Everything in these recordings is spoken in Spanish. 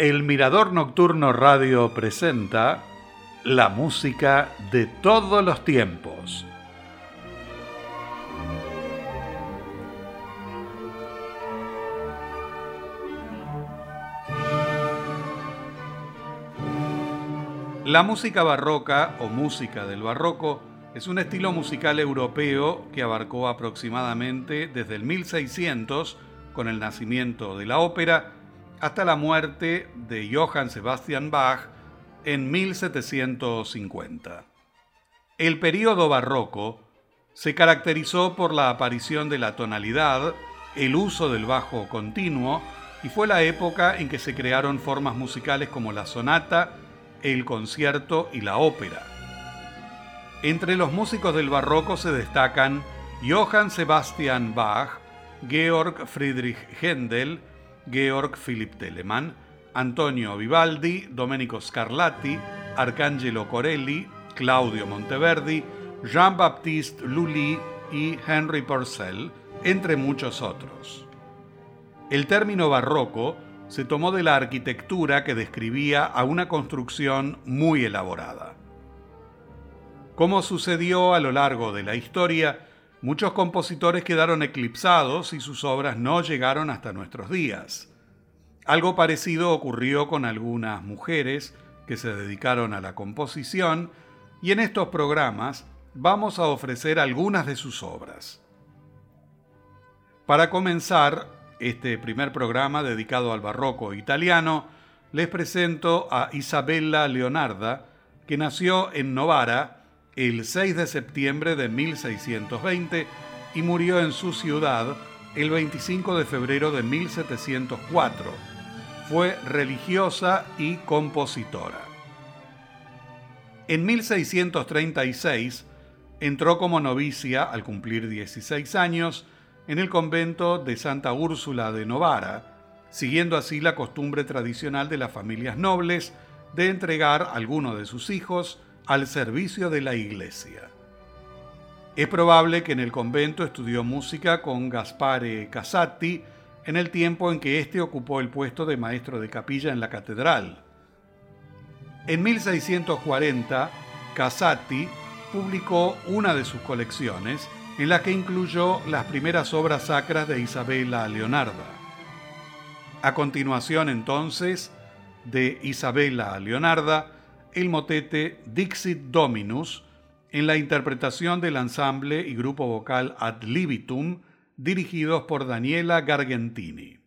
El Mirador Nocturno Radio presenta la música de todos los tiempos. La música barroca o música del barroco es un estilo musical europeo que abarcó aproximadamente desde el 1600 con el nacimiento de la ópera hasta la muerte de Johann Sebastian Bach en 1750. El período barroco se caracterizó por la aparición de la tonalidad, el uso del bajo continuo y fue la época en que se crearon formas musicales como la sonata, el concierto y la ópera. Entre los músicos del barroco se destacan Johann Sebastian Bach, Georg Friedrich Händel, Georg Philipp Telemann, Antonio Vivaldi, Domenico Scarlatti, Arcangelo Corelli, Claudio Monteverdi, Jean-Baptiste Lully y Henry Purcell, entre muchos otros. El término barroco se tomó de la arquitectura que describía a una construcción muy elaborada. Como sucedió a lo largo de la historia, Muchos compositores quedaron eclipsados y sus obras no llegaron hasta nuestros días. Algo parecido ocurrió con algunas mujeres que se dedicaron a la composición y en estos programas vamos a ofrecer algunas de sus obras. Para comenzar este primer programa dedicado al barroco italiano, les presento a Isabella Leonarda, que nació en Novara el 6 de septiembre de 1620 y murió en su ciudad el 25 de febrero de 1704. Fue religiosa y compositora. En 1636 entró como novicia al cumplir 16 años en el convento de Santa Úrsula de Novara, siguiendo así la costumbre tradicional de las familias nobles de entregar alguno de sus hijos al servicio de la iglesia. Es probable que en el convento estudió música con Gaspare Casati en el tiempo en que éste ocupó el puesto de maestro de capilla en la catedral. En 1640, Casati publicó una de sus colecciones en la que incluyó las primeras obras sacras de Isabella Leonarda. A continuación, entonces, de Isabella Leonarda, el motete Dixit Dominus en la interpretación del ensamble y grupo vocal Ad Libitum dirigidos por Daniela Gargentini.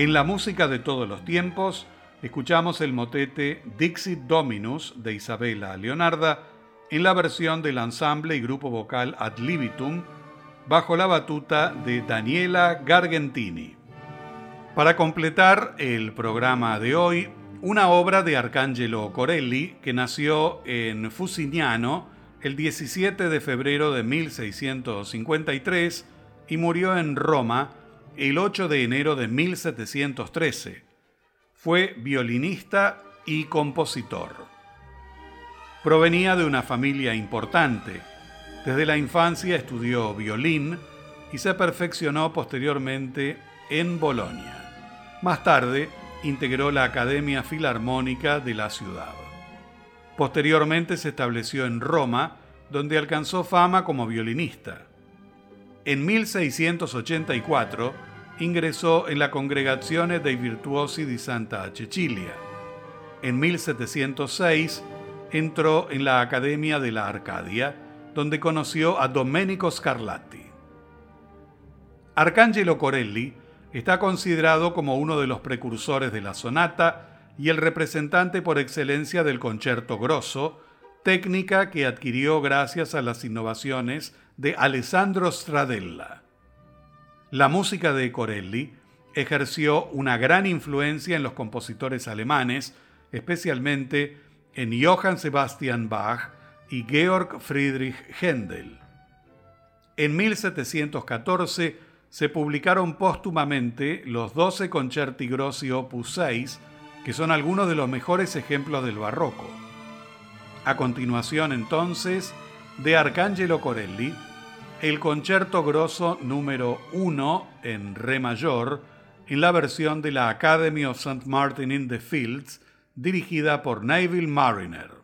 En la música de todos los tiempos, escuchamos el motete Dixit Dominus de Isabella Leonarda en la versión del ensamble y grupo vocal Ad Libitum bajo la batuta de Daniela Gargentini. Para completar el programa de hoy, una obra de Arcangelo Corelli que nació en Fusignano el 17 de febrero de 1653 y murió en Roma el 8 de enero de 1713. Fue violinista y compositor. Provenía de una familia importante. Desde la infancia estudió violín y se perfeccionó posteriormente en Bolonia. Más tarde, integró la Academia Filarmónica de la ciudad. Posteriormente se estableció en Roma, donde alcanzó fama como violinista. En 1684 ingresó en la Congregazione dei Virtuosi di Santa Cecilia. En 1706 entró en la Academia de la Arcadia, donde conoció a Domenico Scarlatti. Arcangelo Corelli está considerado como uno de los precursores de la sonata y el representante por excelencia del concierto grosso, técnica que adquirió gracias a las innovaciones de Alessandro Stradella. La música de Corelli ejerció una gran influencia en los compositores alemanes, especialmente en Johann Sebastian Bach y Georg Friedrich Händel. En 1714 se publicaron póstumamente los 12 concerti grossi opus 6, que son algunos de los mejores ejemplos del barroco. A continuación, entonces, de Arcangelo Corelli, el concierto grosso número 1 en re mayor, en la versión de la Academy of St. Martin in the Fields, dirigida por Neville Mariner.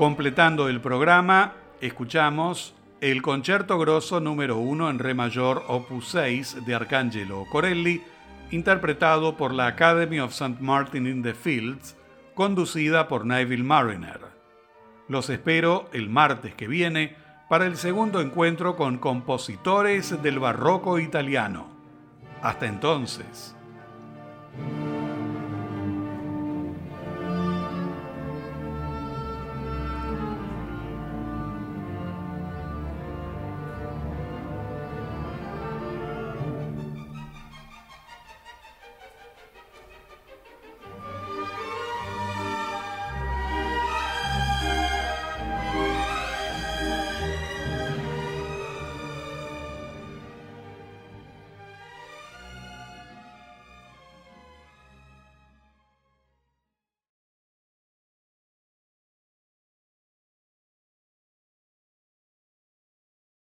Completando el programa, escuchamos el Concierto Grosso número 1 en Re mayor opus 6 de Arcangelo Corelli, interpretado por la Academy of St. Martin in the Fields, conducida por Neville Mariner. Los espero el martes que viene para el segundo encuentro con compositores del barroco italiano. Hasta entonces.